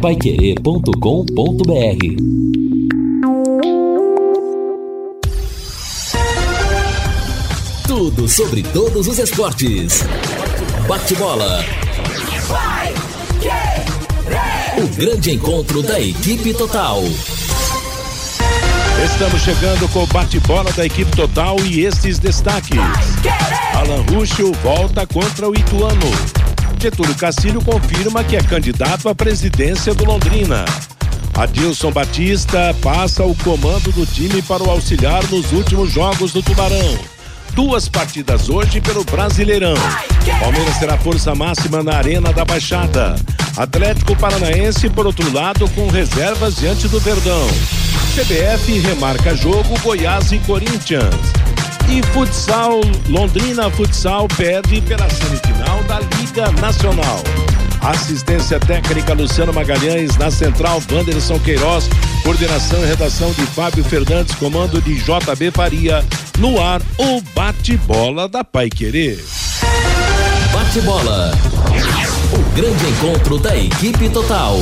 paiquerê.com.br Tudo sobre todos os esportes. Bate-bola. O grande encontro da equipe total. Estamos chegando com o bate-bola da equipe total e estes destaques. Alan Ruschel volta contra o Ituano. Getúlio Castilho confirma que é candidato à presidência do Londrina. Adilson Batista passa o comando do time para o auxiliar nos últimos jogos do Tubarão. Duas partidas hoje pelo Brasileirão. Palmeiras terá força máxima na Arena da Baixada. Atlético Paranaense, por outro lado, com reservas diante do Verdão. CBF remarca jogo Goiás e Corinthians. E futsal, Londrina Futsal perde pela semifinal da Liga Nacional. Assistência técnica Luciano Magalhães, na central Wanderson Queiroz, coordenação e redação de Fábio Fernandes, comando de JB Faria. No ar, o bate-bola da Pai Querer. Bate-bola. O grande encontro da equipe total.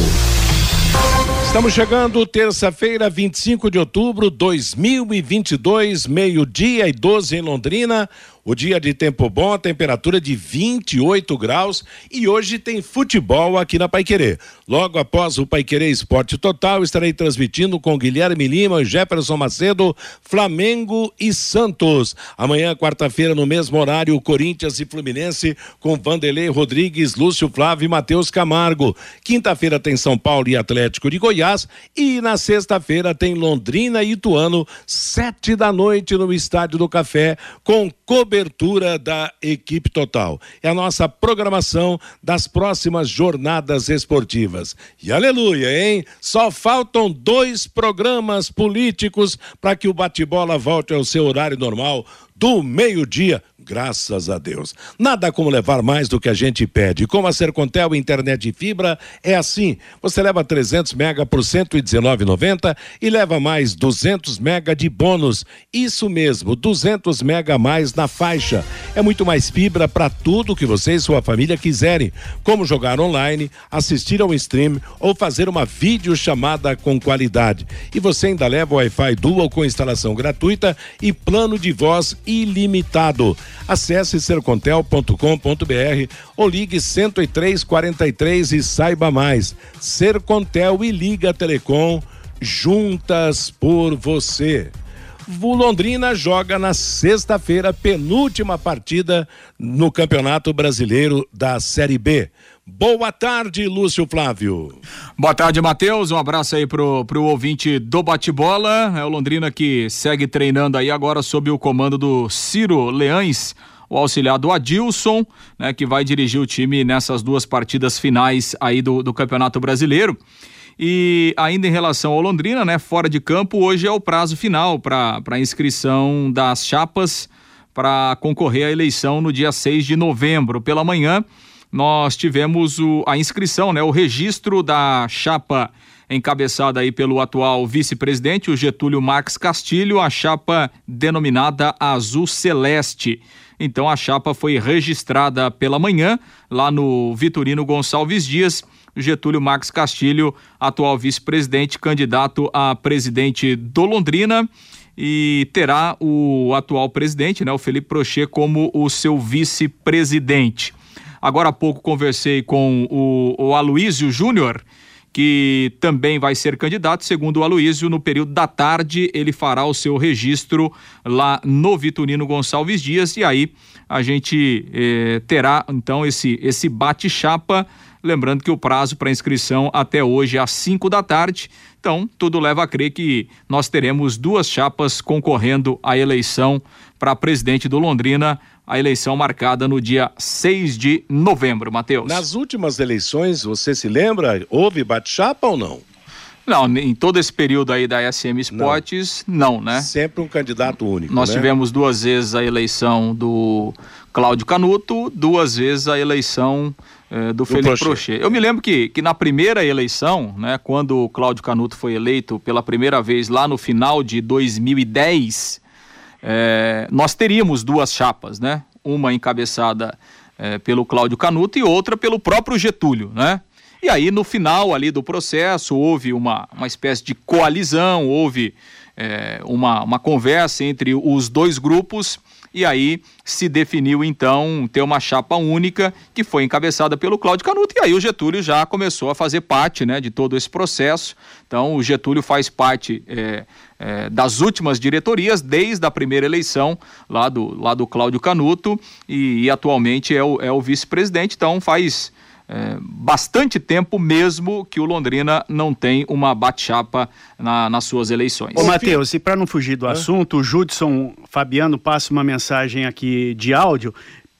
Estamos chegando terça-feira, 25 de outubro de 2022, meio-dia e 12 em Londrina. O dia de tempo bom, temperatura de 28 graus e hoje tem futebol aqui na Paiquerê. Logo após o Paiquerê Esporte Total, estarei transmitindo com Guilherme Lima Jefferson Macedo, Flamengo e Santos. Amanhã, quarta-feira, no mesmo horário, Corinthians e Fluminense com Vanderlei Rodrigues, Lúcio Flávio e Matheus Camargo. Quinta-feira tem São Paulo e Atlético de Goiás e na sexta-feira tem Londrina e Ituano, sete da noite no Estádio do Café com cobertura cobertura da equipe total. É a nossa programação das próximas jornadas esportivas. E aleluia, hein? Só faltam dois programas políticos para que o bate-bola volte ao seu horário normal do meio-dia graças a Deus. Nada como levar mais do que a gente pede. Como a Sercontel internet de fibra é assim. Você leva 300 mega por 119,90 e leva mais 200 mega de bônus. Isso mesmo, 200 mega a mais na faixa. É muito mais fibra para tudo que você e sua família quiserem, como jogar online, assistir ao stream ou fazer uma videochamada com qualidade. E você ainda leva Wi-Fi Dual com instalação gratuita e plano de voz ilimitado. Acesse sercontel.com.br ou ligue 10343 e saiba mais. Sercontel e Liga Telecom juntas por você. O Londrina joga na sexta-feira, penúltima partida no Campeonato Brasileiro da Série B. Boa tarde, Lúcio Flávio. Boa tarde, Matheus. Um abraço aí pro, pro ouvinte do bate-bola. É o Londrina que segue treinando aí agora sob o comando do Ciro Leães, o auxiliar do Adilson, né, que vai dirigir o time nessas duas partidas finais aí do, do Campeonato Brasileiro. E ainda em relação ao Londrina, né, fora de campo, hoje é o prazo final para inscrição das chapas para concorrer à eleição no dia 6 de novembro. Pela manhã, nós tivemos o, a inscrição, né, o registro da chapa encabeçada aí pelo atual vice-presidente, o Getúlio Marques Castilho, a chapa denominada Azul Celeste. Então a chapa foi registrada pela manhã lá no Vitorino Gonçalves Dias Getúlio Max Castilho, atual vice-presidente, candidato a presidente do Londrina e terá o atual presidente, né, o Felipe Prochet, como o seu vice-presidente. Agora há pouco conversei com o, o Aloísio Júnior, que também vai ser candidato, segundo o Aloísio, no período da tarde ele fará o seu registro lá no Vitorino Gonçalves Dias e aí a gente eh, terá então esse, esse bate-chapa Lembrando que o prazo para inscrição até hoje é às 5 da tarde. Então, tudo leva a crer que nós teremos duas chapas concorrendo à eleição para presidente do Londrina, a eleição marcada no dia 6 de novembro, Matheus. Nas últimas eleições, você se lembra, houve bate-chapa ou não? Não, em todo esse período aí da SM Esportes, não, não né? Sempre um candidato único. Nós né? tivemos duas vezes a eleição do Cláudio Canuto, duas vezes a eleição eh, do, do Felipe Prochet. Eu me lembro que, que na primeira eleição, né, quando o Cláudio Canuto foi eleito pela primeira vez lá no final de 2010, eh, nós teríamos duas chapas, né? Uma encabeçada eh, pelo Cláudio Canuto e outra pelo próprio Getúlio, né? E aí, no final ali do processo, houve uma, uma espécie de coalizão, houve é, uma, uma conversa entre os dois grupos e aí se definiu então ter uma chapa única que foi encabeçada pelo Cláudio Canuto. E aí o Getúlio já começou a fazer parte né, de todo esse processo. Então o Getúlio faz parte é, é, das últimas diretorias desde a primeira eleição lá do, lá do Cláudio Canuto. E, e atualmente é o, é o vice-presidente, então faz é, bastante tempo mesmo que o Londrina não tem uma bate-chapa na, nas suas eleições. Ô, Matheus, e para não fugir do assunto, o Judson Fabiano passa uma mensagem aqui de áudio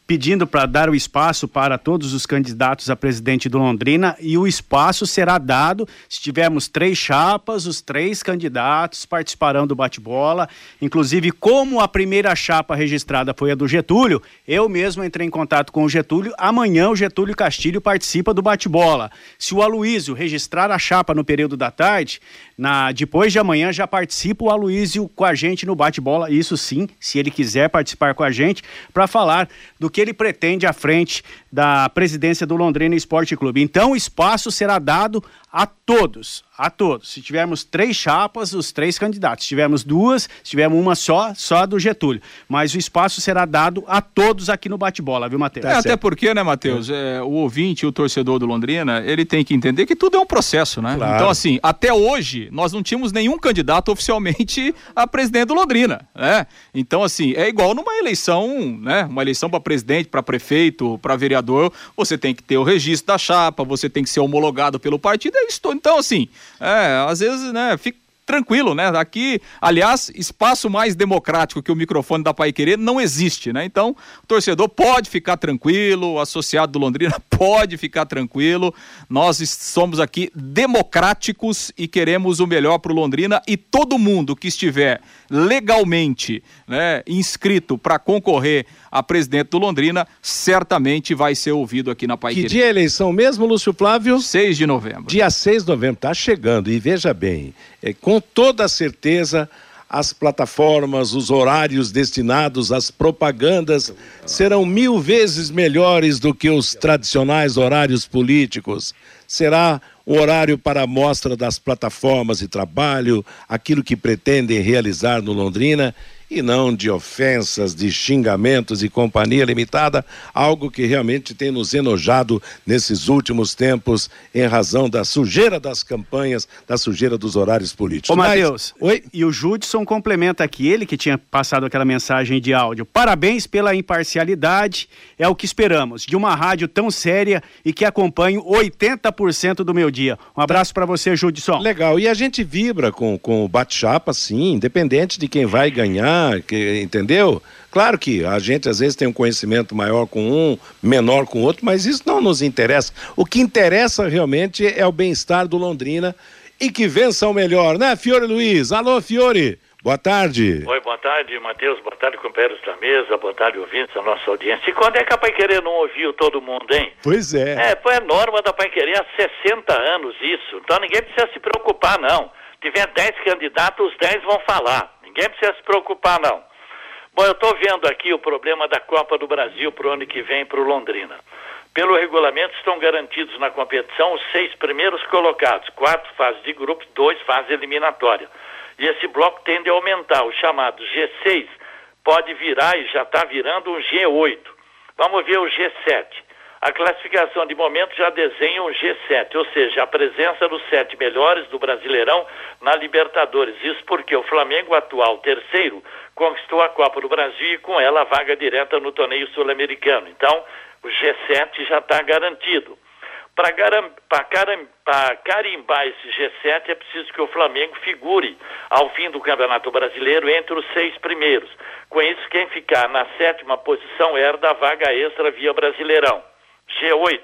pedindo para dar o espaço para todos os candidatos a presidente do Londrina e o espaço será dado se tivermos três chapas, os três candidatos participarão do bate-bola. Inclusive, como a primeira chapa registrada foi a do Getúlio, eu mesmo entrei em contato com o Getúlio. Amanhã o Getúlio Castilho participa do bate-bola. Se o Aloísio registrar a chapa no período da tarde, na depois de amanhã já participa o Aloísio com a gente no bate-bola. Isso sim, se ele quiser participar com a gente, para falar do que que ele pretende à frente da presidência do Londrina Esporte Clube. Então, espaço será dado a todos, a todos. Se tivermos três chapas, os três candidatos. Se tivermos duas, se tivermos uma só, só a do Getúlio. Mas o espaço será dado a todos aqui no bate-bola, viu, Matheus? É, até porque, né, Matheus, é, o ouvinte, o torcedor do Londrina, ele tem que entender que tudo é um processo, né? Claro. Então, assim, até hoje, nós não tínhamos nenhum candidato oficialmente a presidente do Londrina, né? Então, assim, é igual numa eleição, né? Uma eleição para presidente, para prefeito, para vereador, você tem que ter o registro da chapa, você tem que ser homologado pelo partido, é isso. Então, assim, é, às vezes, né, fica tranquilo, né? Aqui, aliás, espaço mais democrático que o microfone da Pai Querer não existe, né? Então, o torcedor pode ficar tranquilo, o associado do Londrina pode ficar tranquilo. Nós somos aqui democráticos e queremos o melhor para o Londrina e todo mundo que estiver legalmente, né, inscrito para concorrer a presidente do Londrina, certamente vai ser ouvido aqui na Pai Que dia é a eleição mesmo, Lúcio Flávio? 6 de novembro. Dia 6 de novembro, tá chegando. E veja bem, é, com toda certeza as plataformas, os horários destinados às propagandas serão mil vezes melhores do que os tradicionais horários políticos. Será o horário para a mostra das plataformas de trabalho, aquilo que pretendem realizar no Londrina e não de ofensas, de xingamentos e companhia limitada, algo que realmente tem nos enojado nesses últimos tempos em razão da sujeira das campanhas, da sujeira dos horários políticos. Ô, Matheus, oi? E o Judson complementa aqui, ele que tinha passado aquela mensagem de áudio. Parabéns pela imparcialidade, é o que esperamos, de uma rádio tão séria e que acompanho 80% do meu dia. Um abraço para você, Judson. Legal, e a gente vibra com, com o bate-chapa, sim, independente de quem vai ganhar que, entendeu? Claro que a gente às vezes tem um conhecimento maior com um, menor com outro, mas isso não nos interessa. O que interessa realmente é o bem-estar do Londrina e que vença o melhor, né, Fiore Luiz? Alô, Fiore. Boa tarde. Oi, boa tarde, Matheus. Boa tarde, companheiros da mesa. Boa tarde, ouvintes da nossa audiência. E quando é que a Pai Querer não ouviu todo mundo, hein? Pois é. É, foi a norma da Pai Querer há 60 anos isso. Então ninguém precisa se preocupar, não. Tiver 10 candidatos, os 10 vão falar. Ninguém precisa se preocupar, não. Bom, eu estou vendo aqui o problema da Copa do Brasil para o ano que vem para o Londrina. Pelo regulamento, estão garantidos na competição os seis primeiros colocados, quatro fases de grupos, dois fases eliminatórias. E esse bloco tende a aumentar. O chamado G6 pode virar e já está virando um G8. Vamos ver o G7. A classificação de momento já desenha um G7, ou seja, a presença dos sete melhores do Brasileirão na Libertadores. Isso porque o Flamengo, atual terceiro, conquistou a Copa do Brasil e com ela a vaga direta no torneio sul-americano. Então, o G7 já está garantido. Para carimbar esse G7 é preciso que o Flamengo figure ao fim do Campeonato Brasileiro entre os seis primeiros. Com isso, quem ficar na sétima posição herda a vaga extra via Brasileirão. G8.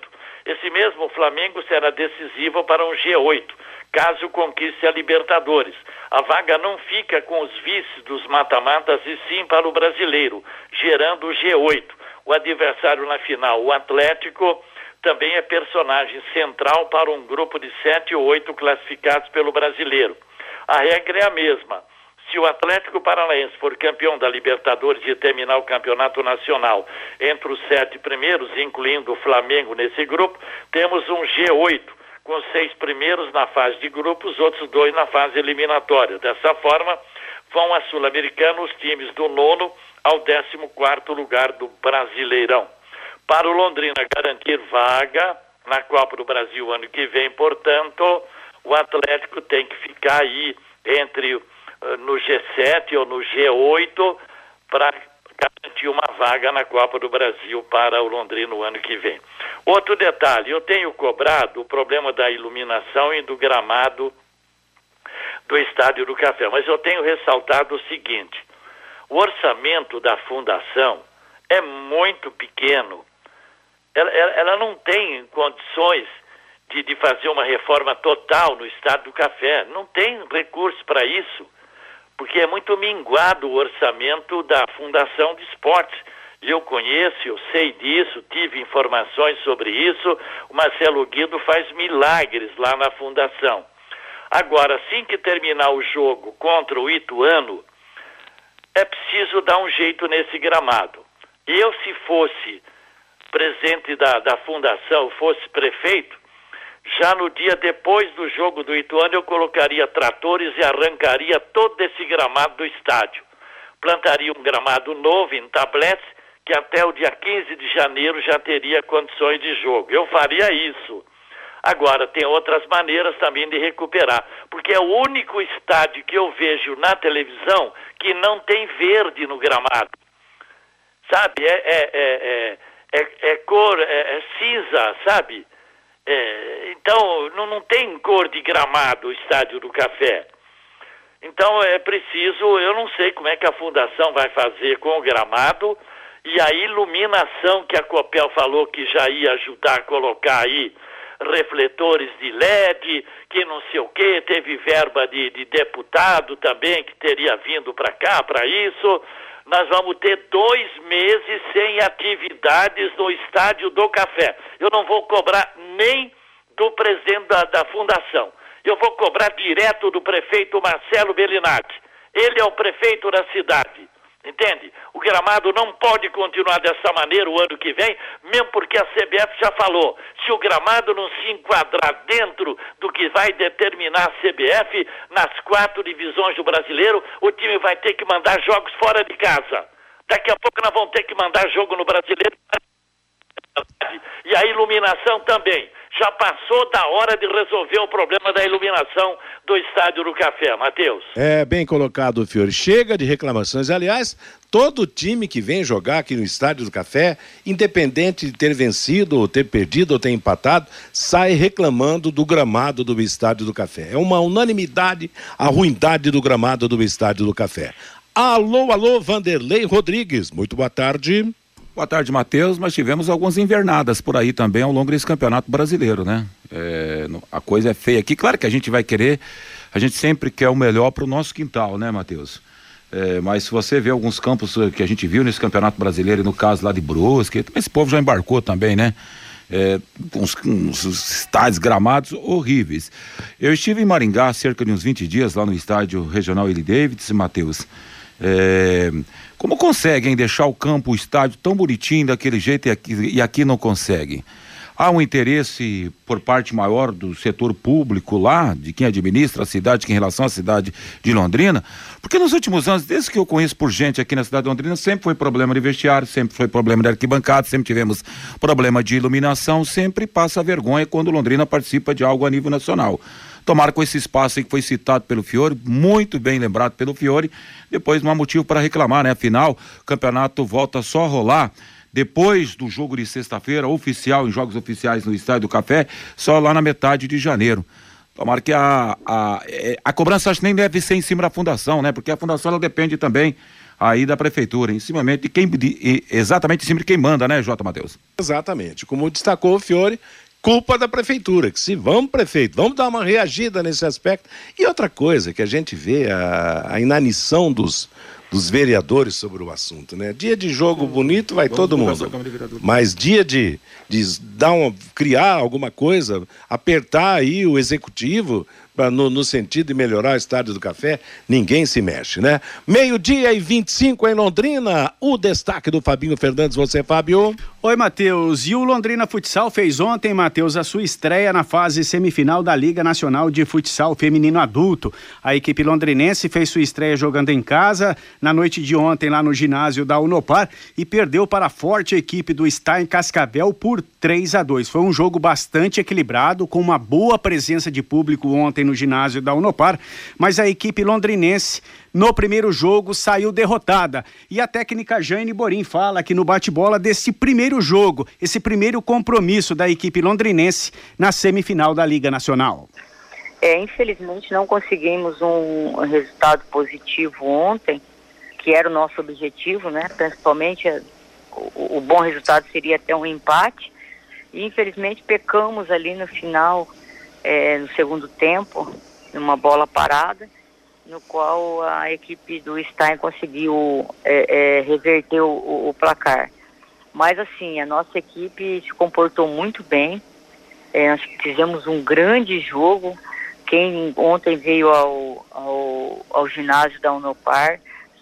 Esse mesmo Flamengo será decisivo para um G8, caso conquiste a Libertadores. A vaga não fica com os vices dos mata-matas e sim para o brasileiro, gerando o G8. O adversário na final, o Atlético, também é personagem central para um grupo de sete ou oito classificados pelo brasileiro. A regra é a mesma se o Atlético Paranaense for campeão da Libertadores e terminar o campeonato nacional entre os sete primeiros, incluindo o Flamengo nesse grupo, temos um G8 com seis primeiros na fase de grupos, os outros dois na fase eliminatória. Dessa forma, vão a Sul-Americana os times do nono ao décimo quarto lugar do Brasileirão. Para o Londrina garantir vaga na Copa do Brasil ano que vem, portanto, o Atlético tem que ficar aí entre no G7 ou no G8 para garantir uma vaga na Copa do Brasil para o Londrina no ano que vem. Outro detalhe, eu tenho cobrado o problema da iluminação e do gramado do Estádio do Café, mas eu tenho ressaltado o seguinte: o orçamento da fundação é muito pequeno. Ela, ela, ela não tem condições de, de fazer uma reforma total no Estádio do Café. Não tem recursos para isso porque é muito minguado o orçamento da Fundação de Esportes. Eu conheço, eu sei disso, tive informações sobre isso. O Marcelo Guido faz milagres lá na Fundação. Agora, assim que terminar o jogo contra o Ituano, é preciso dar um jeito nesse gramado. Eu, se fosse presidente da, da Fundação, fosse prefeito, já no dia depois do jogo do Ituano, eu colocaria tratores e arrancaria todo esse gramado do estádio. Plantaria um gramado novo em tabletes, que até o dia 15 de janeiro já teria condições de jogo. Eu faria isso. Agora, tem outras maneiras também de recuperar, porque é o único estádio que eu vejo na televisão que não tem verde no gramado. Sabe? É, é, é, é, é cor, é, cinza, sabe? É, então, não, não tem cor de gramado o Estádio do Café. Então, é preciso, eu não sei como é que a fundação vai fazer com o gramado e a iluminação que a Copel falou que já ia ajudar a colocar aí refletores de LED, que não sei o que, teve verba de, de deputado também que teria vindo para cá para isso nós vamos ter dois meses sem atividades no Estádio do Café. Eu não vou cobrar nem do presidente da, da fundação. Eu vou cobrar direto do prefeito Marcelo Bellinati. Ele é o prefeito da cidade. Entende? O gramado não pode continuar dessa maneira o ano que vem, mesmo porque a CBF já falou. Se o gramado não se enquadrar dentro do que vai determinar a CBF nas quatro divisões do brasileiro, o time vai ter que mandar jogos fora de casa. Daqui a pouco nós vamos ter que mandar jogo no brasileiro. E a iluminação também já passou da hora de resolver o problema da iluminação do Estádio do Café, Matheus. É, bem colocado, Fiore. Chega de reclamações. Aliás, todo time que vem jogar aqui no Estádio do Café, independente de ter vencido, ou ter perdido, ou ter empatado, sai reclamando do gramado do Estádio do Café. É uma unanimidade a ruindade do gramado do Estádio do Café. Alô, alô, Vanderlei Rodrigues. Muito boa tarde. Boa tarde, Matheus. Mas tivemos algumas invernadas por aí também ao longo desse campeonato brasileiro, né? É, a coisa é feia aqui. Claro que a gente vai querer, a gente sempre quer o melhor para o nosso quintal, né, Matheus? É, mas se você vê alguns campos que a gente viu nesse campeonato brasileiro, no caso lá de Brusque, esse povo já embarcou também, né? É, uns, uns, estádios gramados horríveis. Eu estive em Maringá cerca de uns 20 dias, lá no estádio regional Eli Davids, Matheus. É, como conseguem deixar o campo, o estádio tão bonitinho daquele jeito e aqui, e aqui não conseguem? Há um interesse por parte maior do setor público lá, de quem administra a cidade, em relação à cidade de Londrina, porque nos últimos anos, desde que eu conheço por gente aqui na cidade de Londrina, sempre foi problema de vestiário, sempre foi problema de arquibancada, sempre tivemos problema de iluminação, sempre passa vergonha quando Londrina participa de algo a nível nacional. Tomara com esse espaço aí que foi citado pelo Fiore, muito bem lembrado pelo Fiore, depois não há motivo para reclamar, né? Afinal, o campeonato volta só a rolar depois do jogo de sexta-feira, oficial, em jogos oficiais no Estádio do Café, só lá na metade de janeiro. Tomara que a, a, é, a cobrança acho nem deve ser em cima da fundação, né? Porque a fundação ela depende também aí da prefeitura, em cima de quem, de, exatamente em cima de quem manda, né, Jota Matheus? Exatamente. Como destacou o Fiore, culpa da prefeitura, que se vamos, prefeito, vamos dar uma reagida nesse aspecto. E outra coisa que a gente vê, a, a inanição dos, dos vereadores sobre o assunto, né? Dia de jogo bonito vai todo mundo, mas dia de, de dar uma, criar alguma coisa, apertar aí o executivo pra, no, no sentido de melhorar o estádio do café, ninguém se mexe, né? Meio-dia e 25 em Londrina. O destaque do Fabinho Fernandes, você, Fábio. Oi, Matheus. E o Londrina Futsal fez ontem, Matheus, a sua estreia na fase semifinal da Liga Nacional de Futsal Feminino Adulto. A equipe londrinense fez sua estreia jogando em casa na noite de ontem lá no ginásio da Unopar e perdeu para a forte equipe do Stein Cascavel por 3 a 2. Foi um jogo bastante equilibrado, com uma boa presença de público ontem no ginásio da Unopar, mas a equipe londrinense no primeiro jogo saiu derrotada. E a técnica Jane Borim fala aqui no bate-bola desse primeiro jogo, esse primeiro compromisso da equipe londrinense na semifinal da Liga Nacional. É, infelizmente não conseguimos um resultado positivo ontem, que era o nosso objetivo, né? Principalmente o, o bom resultado seria até um empate. E infelizmente pecamos ali no final, é, no segundo tempo, numa bola parada no qual a equipe do Stein conseguiu é, é, reverter o, o, placar. Mas assim, a nossa equipe se comportou muito bem. É, nós fizemos um grande jogo. Quem ontem veio ao, ao, ao ginásio da Unopar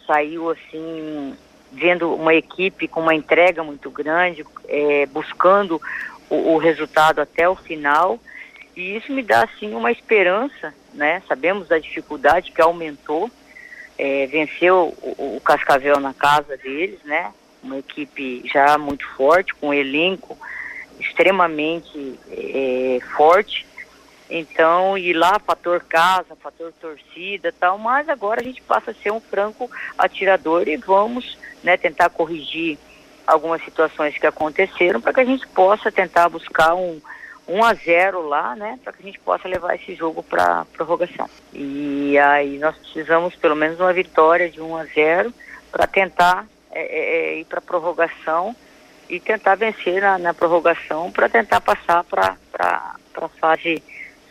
saiu assim vendo uma equipe com uma entrega muito grande, é, buscando o, o resultado até o final e isso me dá assim uma esperança, né? Sabemos da dificuldade que aumentou, é, venceu o, o, Cascavel na casa deles, né? Uma equipe já muito forte, com um elenco extremamente é, forte. Então, e lá, fator casa, fator torcida tal, mas agora a gente passa a ser um franco atirador e vamos né, tentar corrigir algumas situações que aconteceram para que a gente possa tentar buscar um, 1 a 0 lá, né, para que a gente possa levar esse jogo para prorrogação. E aí nós precisamos pelo menos uma vitória de 1 a 0 para tentar é, é, é ir para prorrogação e tentar vencer na, na prorrogação para tentar passar para a fase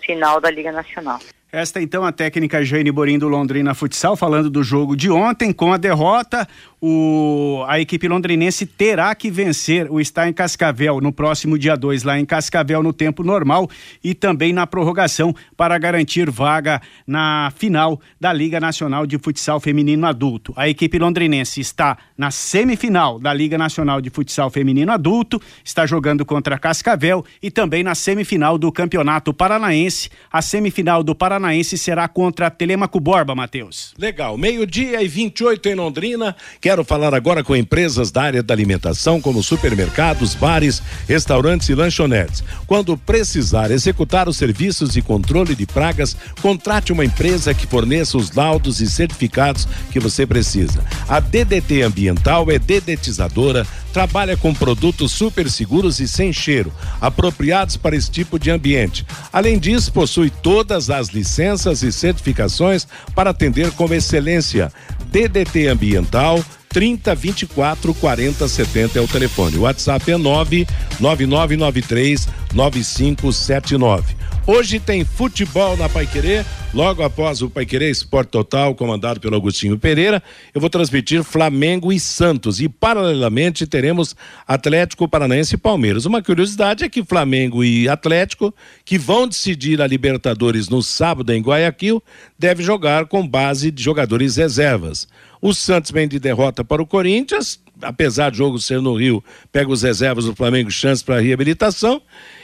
final da Liga Nacional. Esta então a técnica Jane Borim do Londrina Futsal falando do jogo de ontem com a derrota o, a equipe londrinense terá que vencer o está em Cascavel no próximo dia 2, lá em Cascavel, no tempo normal e também na prorrogação para garantir vaga na final da Liga Nacional de Futsal Feminino Adulto. A equipe londrinense está na semifinal da Liga Nacional de Futsal Feminino Adulto, está jogando contra Cascavel e também na semifinal do Campeonato Paranaense. A semifinal do Paranaense será contra Telemaco Borba, Matheus. Legal, meio-dia e 28 em Londrina. Que Quero falar agora com empresas da área da alimentação, como supermercados, bares, restaurantes e lanchonetes. Quando precisar executar os serviços de controle de pragas, contrate uma empresa que forneça os laudos e certificados que você precisa. A DDT Ambiental é dedetizadora, trabalha com produtos super seguros e sem cheiro, apropriados para esse tipo de ambiente. Além disso, possui todas as licenças e certificações para atender com excelência. DDT Ambiental 30 24 40 70 é o telefone. O WhatsApp é 99993 9579. Hoje tem futebol na Paiquerê, logo após o Paiquerê Esporte Total, comandado pelo Agostinho Pereira, eu vou transmitir Flamengo e Santos e paralelamente teremos Atlético Paranaense e Palmeiras. Uma curiosidade é que Flamengo e Atlético, que vão decidir a Libertadores no sábado em Guayaquil, deve jogar com base de jogadores reservas. O Santos vem de derrota para o Corinthians, apesar do jogo ser no Rio, pega os reservas do Flamengo, chance para reabilitação.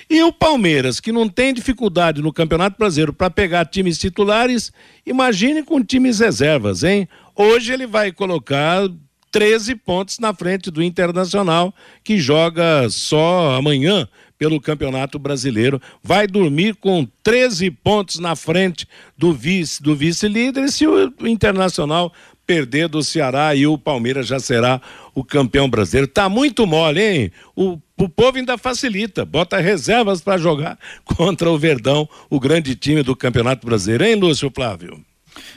E o Palmeiras, que não tem dificuldade no Campeonato Brasileiro para pegar times titulares, imagine com times reservas, hein? Hoje ele vai colocar 13 pontos na frente do Internacional, que joga só amanhã pelo Campeonato Brasileiro. Vai dormir com 13 pontos na frente do vice do vice-líder. Se o Internacional perder do Ceará e o Palmeiras já será o campeão brasileiro. Tá muito mole, hein? O, o povo ainda facilita, bota reservas para jogar contra o Verdão, o grande time do Campeonato Brasileiro, hein, Lúcio Flávio?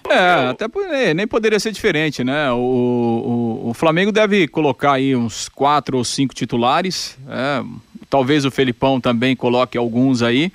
É, até nem poderia ser diferente, né? O, o, o, Flamengo deve colocar aí uns quatro ou cinco titulares. É, talvez o Felipão também coloque alguns aí.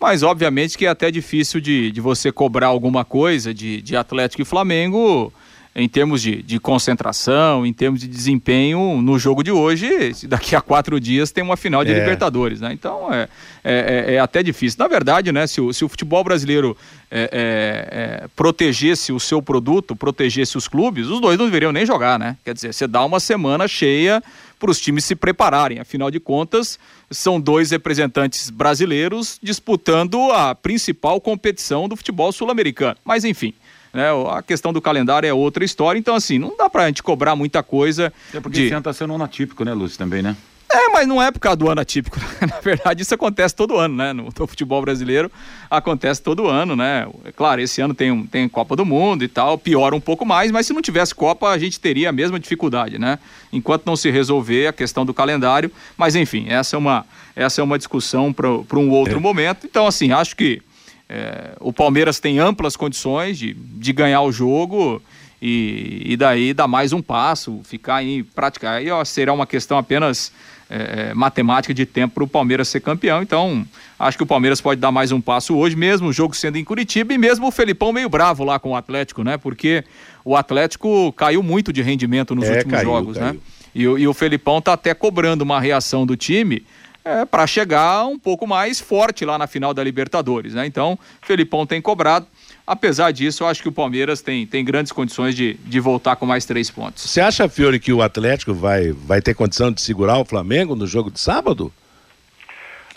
Mas obviamente que é até difícil de, de você cobrar alguma coisa de, de Atlético e Flamengo em termos de, de concentração, em termos de desempenho no jogo de hoje, daqui a quatro dias tem uma final de é. Libertadores, né? Então é, é, é, é, até difícil. Na verdade, né, se o, se o futebol brasileiro é, é, protegesse o seu produto, protegesse os clubes, os dois não deveriam nem jogar, né? Quer dizer, você dá uma semana cheia para os times se prepararem. Afinal de contas, são dois representantes brasileiros disputando a principal competição do futebol sul-americano. Mas enfim. Né, a questão do calendário é outra história, então assim, não dá pra gente cobrar muita coisa. É porque de... esse ano tá sendo um atípico, né, Lúcio, também, né? É, mas não é por causa do ano atípico. Na verdade, isso acontece todo ano, né? No, no, futebol brasileiro acontece todo ano, né? É claro, esse ano tem, tem Copa do Mundo e tal, piora um pouco mais, mas se não tivesse Copa, a gente teria a mesma dificuldade, né? Enquanto não se resolver a questão do calendário. Mas enfim, essa é uma, essa é uma discussão para um outro é. momento. Então, assim, acho que é, o Palmeiras tem amplas condições de, de ganhar o jogo. E, e daí dar mais um passo, ficar em prática. Aí ó, será uma questão apenas é, é, matemática de tempo para o Palmeiras ser campeão. Então, acho que o Palmeiras pode dar mais um passo hoje, mesmo o jogo sendo em Curitiba e mesmo o Felipão meio bravo lá com o Atlético, né? Porque o Atlético caiu muito de rendimento nos é, últimos caiu, jogos, né? caiu. né? E, e, o Felipão tá até cobrando uma reação do time. É, para chegar um pouco mais forte lá na final da Libertadores, né? Então, Felipão tem cobrado. Apesar disso, eu acho que o Palmeiras tem, tem grandes condições de, de voltar com mais três pontos. Você acha, Fiore, que o Atlético vai, vai ter condição de segurar o Flamengo no jogo de sábado?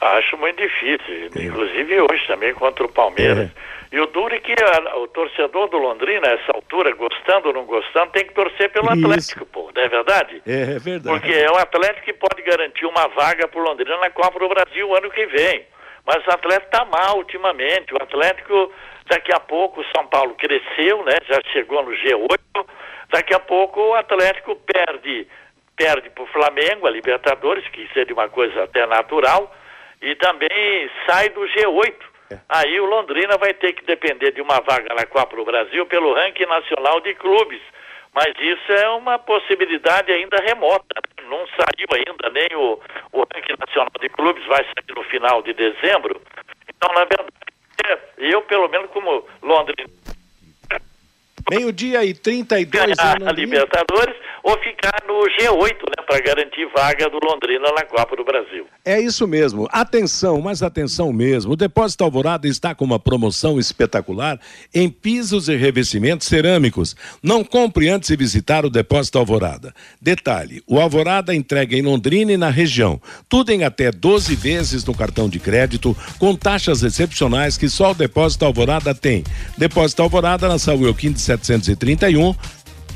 Acho muito difícil, é. inclusive hoje também contra o Palmeiras. É. E o duro é que a, o torcedor do Londrina, a essa altura, gostando ou não gostando, tem que torcer pelo Isso. Atlético, pô, não é verdade? É, é verdade. Porque é o Atlético que pode garantir uma vaga para o Londrina na Copa do Brasil ano que vem. Mas o Atlético está mal ultimamente. O Atlético Daqui a pouco o São Paulo cresceu, né? Já chegou no G8. Daqui a pouco o Atlético perde perde para o Flamengo, a Libertadores, que seria uma coisa até natural, e também sai do G8. É. Aí o Londrina vai ter que depender de uma vaga na Copa do Brasil pelo ranking nacional de clubes. Mas isso é uma possibilidade ainda remota. Não saiu ainda nem o, o ranking nacional de clubes, vai sair no final de dezembro. Então, na verdade, eu, pelo menos, como Londres. Meio-dia e 32 ganhar a Libertadores ou ficar no G8, né, para garantir vaga do Londrina na Copa do Brasil. É isso mesmo. Atenção, mas atenção mesmo. O Depósito Alvorada está com uma promoção espetacular em pisos e revestimentos cerâmicos. Não compre antes de visitar o Depósito Alvorada. Detalhe: o Alvorada entrega em Londrina e na região. Tudo em até 12 vezes no cartão de crédito, com taxas excepcionais que só o Depósito Alvorada tem. Depósito Alvorada na Saúl 15 731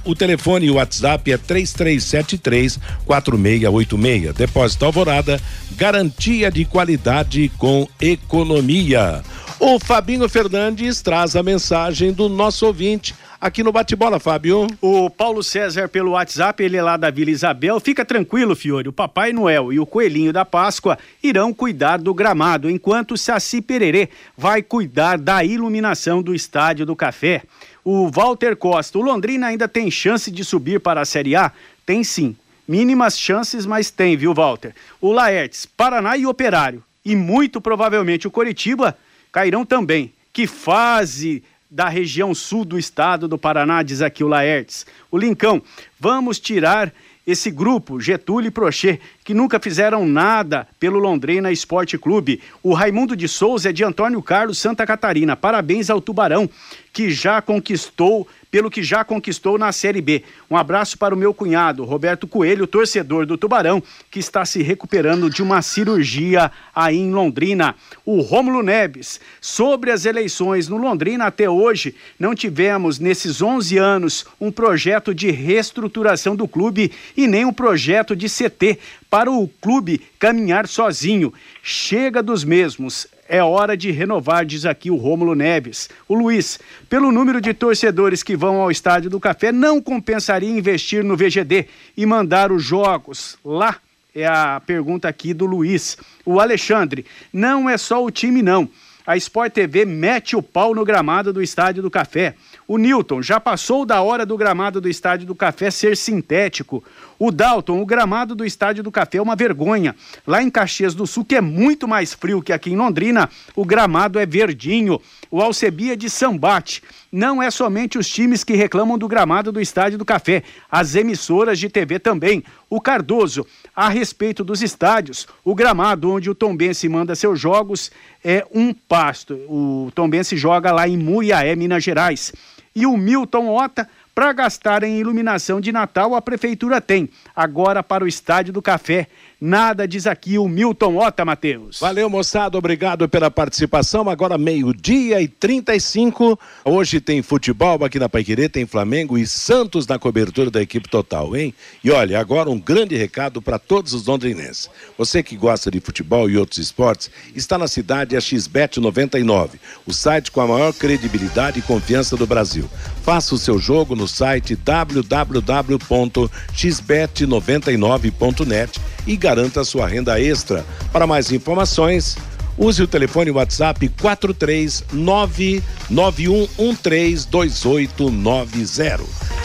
o telefone e o WhatsApp é 3373 4686. Depósito Alvorada, garantia de qualidade com economia. O Fabinho Fernandes traz a mensagem do nosso ouvinte aqui no Bate-Bola, Fábio. O Paulo César pelo WhatsApp, ele é lá da Vila Isabel. Fica tranquilo, Fiore. O Papai Noel e o Coelhinho da Páscoa irão cuidar do gramado, enquanto o Saci Pererê vai cuidar da iluminação do Estádio do Café. O Walter Costa, o Londrina ainda tem chance de subir para a Série A? Tem sim. Mínimas chances, mas tem, viu, Walter? O Laertes, Paraná e Operário. E muito provavelmente o Coritiba cairão também. Que fase da região sul do estado do Paraná, diz aqui o Laertes. O Lincão, vamos tirar esse grupo, Getúlio e Prochê, que nunca fizeram nada pelo Londrina Esporte Clube. O Raimundo de Souza é de Antônio Carlos Santa Catarina. Parabéns ao Tubarão, que já conquistou pelo que já conquistou na Série B. Um abraço para o meu cunhado, Roberto Coelho, torcedor do Tubarão, que está se recuperando de uma cirurgia aí em Londrina. O Rômulo Neves, sobre as eleições no Londrina até hoje, não tivemos nesses 11 anos um projeto de reestruturação do clube e nem um projeto de CT para o clube caminhar sozinho. Chega dos mesmos é hora de renovar, diz aqui o Rômulo Neves. O Luiz, pelo número de torcedores que vão ao Estádio do Café, não compensaria investir no VGD e mandar os jogos lá? É a pergunta aqui do Luiz. O Alexandre, não é só o time, não. A Sport TV mete o pau no gramado do Estádio do Café. O Newton já passou da hora do gramado do Estádio do Café ser sintético. O Dalton, o gramado do Estádio do Café é uma vergonha. Lá em Caxias do Sul, que é muito mais frio que aqui em Londrina, o gramado é verdinho. O Alcebia de Sambate. Não é somente os times que reclamam do gramado do Estádio do Café, as emissoras de TV também. O Cardoso, a respeito dos estádios, o gramado onde o Tombense manda seus jogos é um pasto. O Tombense joga lá em Muiaé, Minas Gerais e o Milton Ota para gastar em iluminação de Natal, a prefeitura tem. Agora para o Estádio do Café. Nada diz aqui o Milton Ota, Matheus. Valeu, moçada. Obrigado pela participação. Agora meio-dia e 35. Hoje tem futebol aqui na Paiquerê, tem Flamengo e Santos na cobertura da equipe total, hein? E olha, agora um grande recado para todos os londrinenses. Você que gosta de futebol e outros esportes, está na cidade a XBET 99, o site com a maior credibilidade e confiança do Brasil. Faça o seu jogo no site www.xbet99.net e garanta sua renda extra. Para mais informações, use o telefone WhatsApp 43991132890.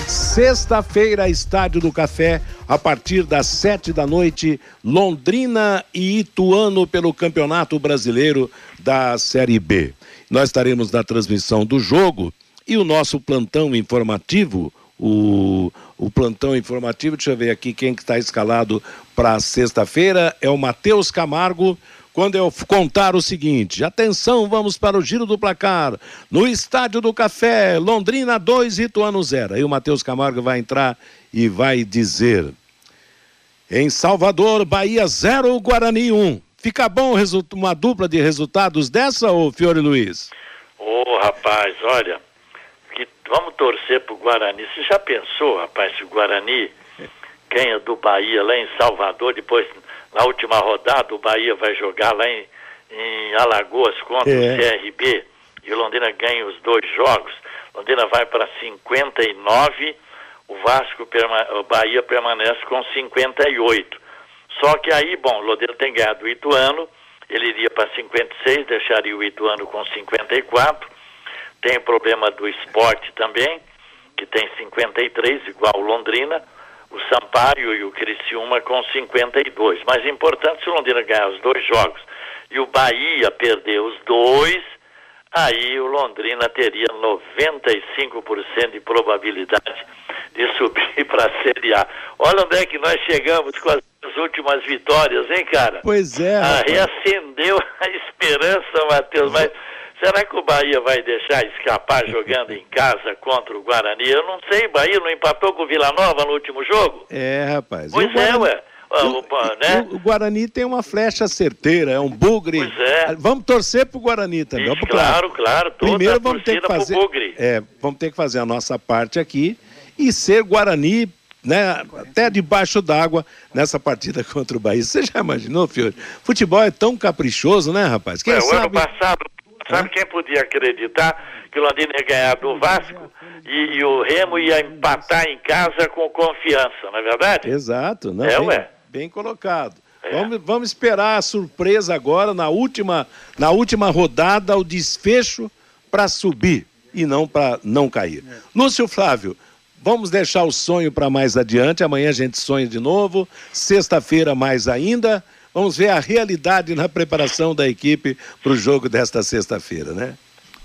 Sexta-feira, Estádio do Café, a partir das sete da noite, Londrina e Ituano pelo Campeonato Brasileiro da Série B. Nós estaremos na transmissão do jogo e o nosso plantão informativo, o, o plantão informativo, deixa eu ver aqui quem que está escalado para sexta-feira, é o Matheus Camargo, quando eu contar o seguinte, atenção, vamos para o giro do placar, no Estádio do Café, Londrina 2, Ituano 0, aí o Matheus Camargo vai entrar e vai dizer, em Salvador, Bahia 0, Guarani 1, um. fica bom uma dupla de resultados dessa, ô Fiore Luiz? Ô, oh, rapaz, olha, que vamos torcer pro Guarani. Você já pensou, rapaz, se o Guarani ganha do Bahia lá em Salvador, depois na última rodada o Bahia vai jogar lá em, em Alagoas contra é. o CRB e o Londrina ganha os dois jogos. Londrina vai para 59, o Vasco, o Bahia permanece com 58. Só que aí, bom, o Londrina tem ganhado o Ituano, ele iria para 56, deixaria o Ituano com 54 tem o problema do esporte também, que tem 53, igual o Londrina, o Sampaio e o Criciúma com 52. Mas importante se o Londrina ganhar os dois jogos e o Bahia perder os dois, aí o Londrina teria 95% de probabilidade de subir para a Série A. Olha onde é que nós chegamos com as últimas vitórias, hein, cara? Pois é. Ah, reacendeu a esperança, Matheus, mas Será que o Bahia vai deixar escapar jogando em casa contra o Guarani? Eu não sei, Bahia não empatou com o Vila Nova no último jogo? É, rapaz. Pois é, ué. O, o, né? o, Guarani tem uma flecha certeira, é um bugre. Pois é. Vamos torcer pro Guarani também. Isso, claro, claro. Primeiro vamos ter que fazer. É, vamos ter que fazer a nossa parte aqui e ser Guarani né, até debaixo d'água nessa partida contra o Bahia. Você já imaginou, Fiore? Futebol é tão caprichoso, né, rapaz? Quem é, sabe... O ano passado Sabe quem podia acreditar que o Londrina ia ganhar do Vasco e, e, o Remo ia empatar em casa com confiança, não é verdade? Exato, não, é, bem, ué. bem colocado. É. Vamos, vamos esperar a surpresa agora na última, na última rodada, o desfecho para subir e não para não cair. É. Lúcio Flávio, vamos deixar o sonho para mais adiante. Amanhã a gente sonha de novo. Sexta-feira mais ainda. Vamos ver a realidade na preparação da equipe para o jogo desta sexta-feira, né?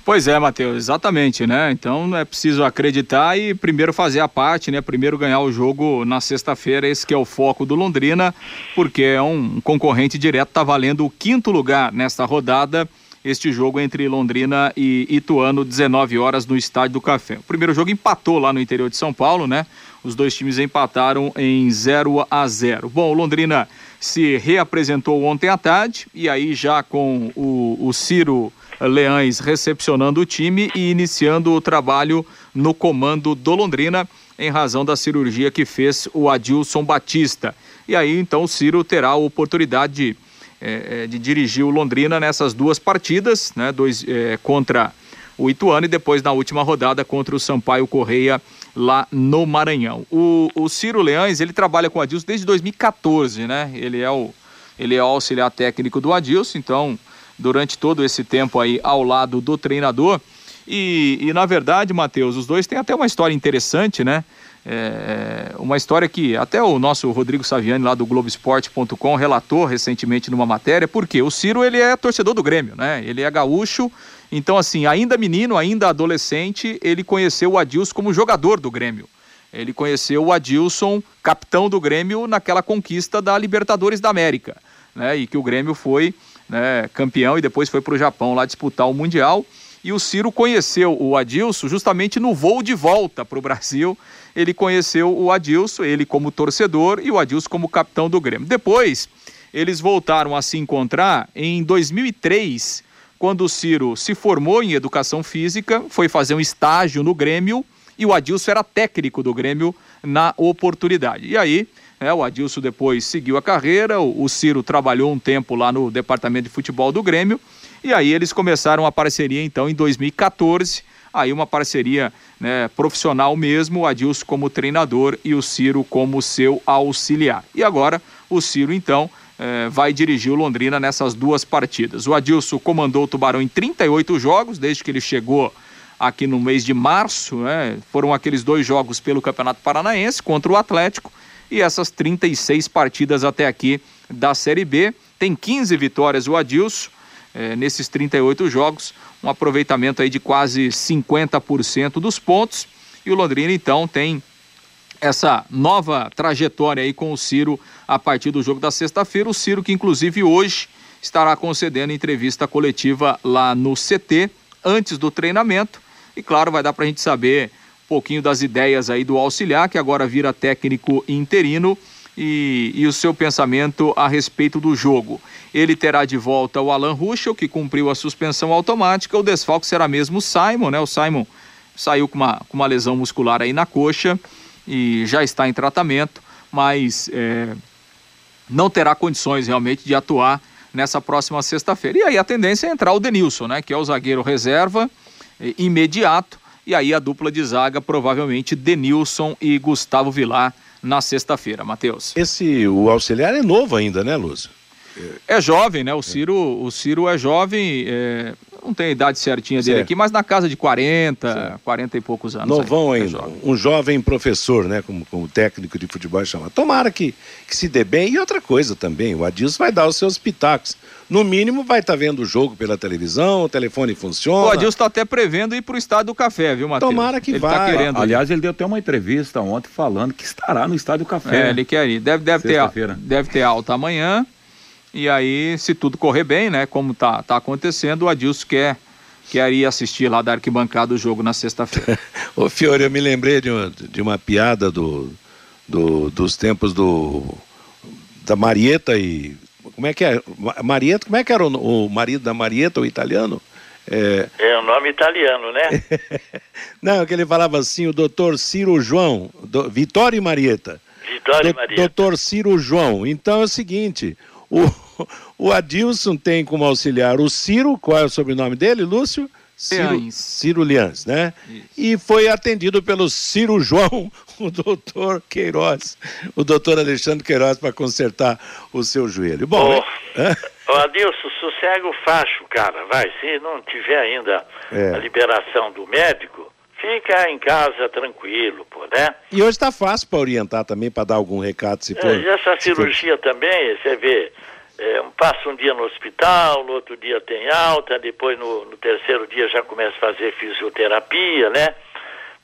Pois é, Matheus, exatamente, né? Então é preciso acreditar e primeiro fazer a parte, né? Primeiro ganhar o jogo na sexta-feira, esse que é o foco do Londrina, porque é um concorrente direto, tá valendo o quinto lugar nesta rodada. Este jogo entre Londrina e Ituano, 19 horas no Estádio do Café. O primeiro jogo empatou lá no interior de São Paulo, né? Os dois times empataram em 0 a 0. Bom, Londrina se reapresentou ontem à tarde e aí já com o, o Ciro Leães recepcionando o time e iniciando o trabalho no comando do Londrina em razão da cirurgia que fez o Adilson Batista. E aí então o Ciro terá a oportunidade de, é, de dirigir o Londrina nessas duas partidas, né? Dois, é, contra o Ituano e depois na última rodada contra o Sampaio Correia lá no Maranhão. O, o Ciro Leães, ele trabalha com o Adilson desde 2014, né? Ele é o, ele é o auxiliar técnico do Adilson, então, durante todo esse tempo aí ao lado do treinador. E, e na verdade, Matheus, os dois têm até uma história interessante, né? É, uma história que até o nosso Rodrigo Saviani lá do Globoesporte.com relatou recentemente numa matéria, porque o Ciro ele é torcedor do Grêmio, né? Ele é gaúcho, então assim, ainda menino, ainda adolescente, ele conheceu o Adilson como jogador do Grêmio. Ele conheceu o Adilson, capitão do Grêmio, naquela conquista da Libertadores da América, né? E que o Grêmio foi né, campeão e depois foi para o Japão lá disputar o Mundial. E o Ciro conheceu o Adilson justamente no voo de volta para o Brasil ele conheceu o Adilson, ele como torcedor e o Adilson como capitão do Grêmio. Depois, eles voltaram a se encontrar em 2003, quando o Ciro se formou em educação física, foi fazer um estágio no Grêmio e o Adilson era técnico do Grêmio na oportunidade. E aí, é, o Adilson depois seguiu a carreira, o, o Ciro trabalhou um tempo lá no departamento de futebol do Grêmio e aí eles começaram a parceria então em 2014 aí uma parceria né, profissional mesmo, o Adilson como treinador e o Ciro como seu auxiliar. E agora o Ciro, então, eh, vai dirigir o Londrina nessas duas partidas. O Adilson comandou o Tubarão em 38 jogos, desde que ele chegou aqui no mês de março, né, foram aqueles dois jogos pelo Campeonato Paranaense contra o Atlético e essas 36 partidas até aqui da Série B. Tem 15 vitórias o Adilson, eh, nesses 38 jogos, um aproveitamento aí de quase 50% dos pontos. E o Londrina, então, tem essa nova trajetória aí com o Ciro a partir do jogo da sexta-feira. O Ciro, que inclusive hoje estará concedendo entrevista coletiva lá no CT, antes do treinamento. E claro, vai dar para a gente saber um pouquinho das ideias aí do auxiliar, que agora vira técnico interino e, e o seu pensamento a respeito do jogo. Ele terá de volta o Alan Ruschel, que cumpriu a suspensão automática. O desfalque será mesmo o Simon, né? O Simon saiu com uma, com uma lesão muscular aí na coxa e já está em tratamento, mas é, não terá condições realmente de atuar nessa próxima sexta-feira. E aí a tendência é entrar o Denilson, né? Que é o zagueiro reserva é, imediato. E aí a dupla de zaga, provavelmente Denilson e Gustavo Vilar na sexta-feira, Matheus. Esse, o auxiliar é novo ainda, né, Lúcio? É jovem, né? O Ciro, o Ciro é jovem, é, não tem a idade certinha dele certo. aqui, mas na casa de 40, certo. 40 e poucos anos. Novão aí, ainda, é jovem. um jovem professor, né? Como, como técnico de futebol chama. Tomara que, que se dê bem. E outra coisa também, o Adilson vai dar os seus pitacos. No mínimo, vai estar tá vendo o jogo pela televisão, o telefone funciona. O Adilson está até prevendo ir para o Estádio do Café, viu, Matheus? Tomara que ele tá vá. Tá querendo Aliás, ele deu até uma entrevista ontem falando que estará no Estádio do Café. É, ele quer ir. Deve, deve, ter, deve ter alta amanhã. E aí, se tudo correr bem, né, como tá, tá acontecendo, o Adilson quer, quer ir assistir lá da arquibancada o jogo na sexta-feira. Ô Fiore, eu me lembrei de uma, de uma piada do, do, dos tempos do da Marieta e como é que é? Marieta, como é que era o, o marido da Marieta, o italiano? É, é um nome italiano, né? Não, que ele falava assim, o doutor Ciro João, do, Vitório Marieta. Vitório do, Marieta. Doutor Ciro João. Então é o seguinte, o, o Adilson tem como auxiliar o Ciro, qual é o sobrenome dele, Lúcio? Ciro, Ciro Lians, né? Isso. E foi atendido pelo Ciro João, o doutor Queiroz, o doutor Alexandre Queiroz, para consertar o seu joelho. Bom, oh, né? oh, Adilson, sossega o facho, cara, vai. Se não tiver ainda é. a liberação do médico, fica em casa tranquilo, pô, né? E hoje está fácil para orientar também, para dar algum recado, se for. É, e essa cirurgia for... também, você vê é, passa um dia no hospital, no outro dia tem alta, depois no, no, terceiro dia já começa a fazer fisioterapia, né?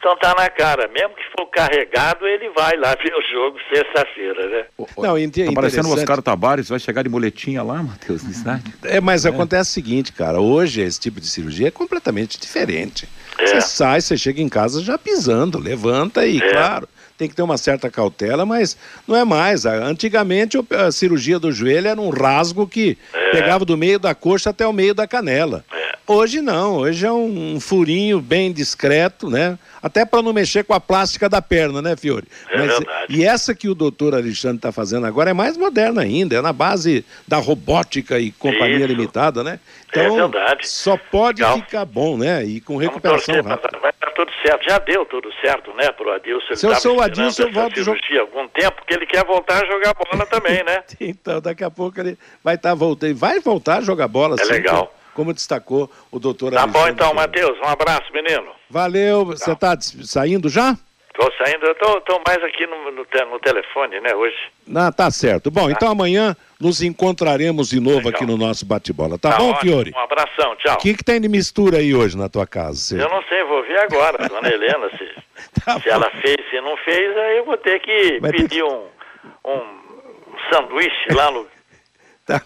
Então tá na cara, mesmo que for carregado, ele vai lá ver o jogo sexta-feira, né? Não, tá parecendo o Oscar Tabares, vai chegar de moletinha lá, Matheus, no estádio. É, mas é. acontece o seguinte, cara, hoje esse tipo de cirurgia é completamente diferente. É. Você sai, você chega em casa já pisando, levanta e, é. claro, tem que ter uma certa cautela, mas não é mais. Antigamente a cirurgia do joelho era um rasgo que é. pegava do meio da coxa até o meio da canela. É. Hoje não, hoje é um, furinho bem discreto, né? Até para não mexer com a plástica da perna, né, Fiore? É Mas, verdade. E essa que o doutor Alexandre está fazendo agora é mais moderna ainda, é na base da robótica e companhia Isso. limitada, né? É então, é verdade. só pode Legal. ficar bom, né? E com recuperação rápida. Vai dar tudo certo. Já deu tudo certo, né, pro Adilson. Se eu sou o Adilson, eu volto há algum tempo, porque ele quer voltar a jogar bola também, né? então, daqui a pouco ele vai estar tá voltando. Vai voltar a jogar bola, É legal. Como destacou o doutor Tá bom então, Matheus. Um abraço, menino. Valeu. Você está saindo já? Tô saindo, eu tô, tô mais aqui no, no, no, telefone, né, hoje. Ah, tá certo. Bom, tá. então amanhã nos encontraremos de novo Legal. aqui no nosso bate-bola. Tá, tá, bom, ótimo. Fiore? Um abração, tchau. O que, que tem de mistura aí hoje na tua casa? Eu não sei, vou ver agora, dona Helena, se, tá se ela fez, se não fez, aí eu vou ter que Vai pedir ter... um, um sanduíche lá no Tá,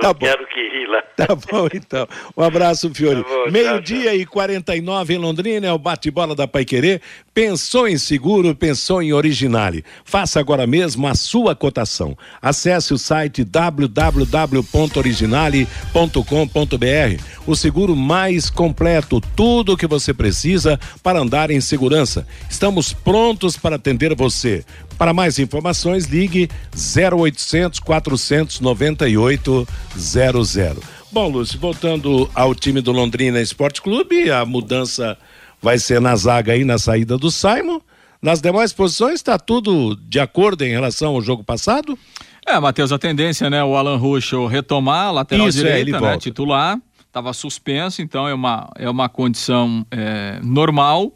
tá bom. quero que ri lá. Tá bom, então. Um abraço, Fiore. Tá Meio-dia e 49 em Londrina, é o bate-bola da Paiquerê. Pensou em seguro, pensou em Originale. Faça agora mesmo a sua cotação. Acesse o site www.originale.com.br. O seguro mais completo, tudo o que você precisa para andar em segurança. Estamos prontos para atender você. Para mais informações, ligue 0800 498 00. Bom, Lúcio, voltando ao time do Londrina Esporte Clube, a mudança vai ser na zaga aí na saída do Simon. Nas demais posições está tudo de acordo em relação ao jogo passado? É, Matheus, a tendência, né? O Alan Ruschel retomar, lateral Isso, é, direita, é, né? Titular, estava suspenso, então é uma, é uma condição é, normal.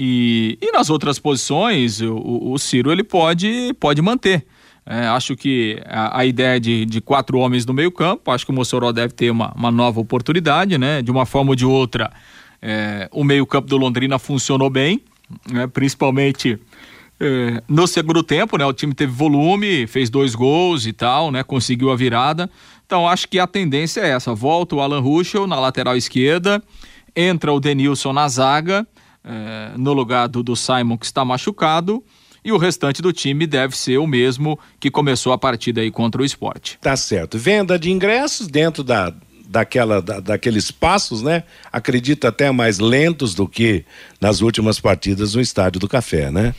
E, e nas outras posições, o, o Ciro ele pode, pode manter. É, acho que a, a, ideia de, de quatro homens no meio campo, acho que o Mossoró deve ter uma, uma nova oportunidade, né? De uma forma ou de outra, é, o meio campo do Londrina funcionou bem, né? principalmente é, no segundo tempo, né? O time teve volume, fez dois gols e tal, né? Conseguiu a virada. Então acho que a tendência é essa. Volta o Alan Ruschel na lateral esquerda, entra o Denilson na zaga é, no lugar do, do Simon que está machucado e o restante do time deve ser o mesmo que começou a partida aí contra o esporte. Tá certo. Venda de ingressos dentro da, daquela, da, daqueles passos, né? Acredito até mais lentos do que nas últimas partidas no Estádio do Café, né?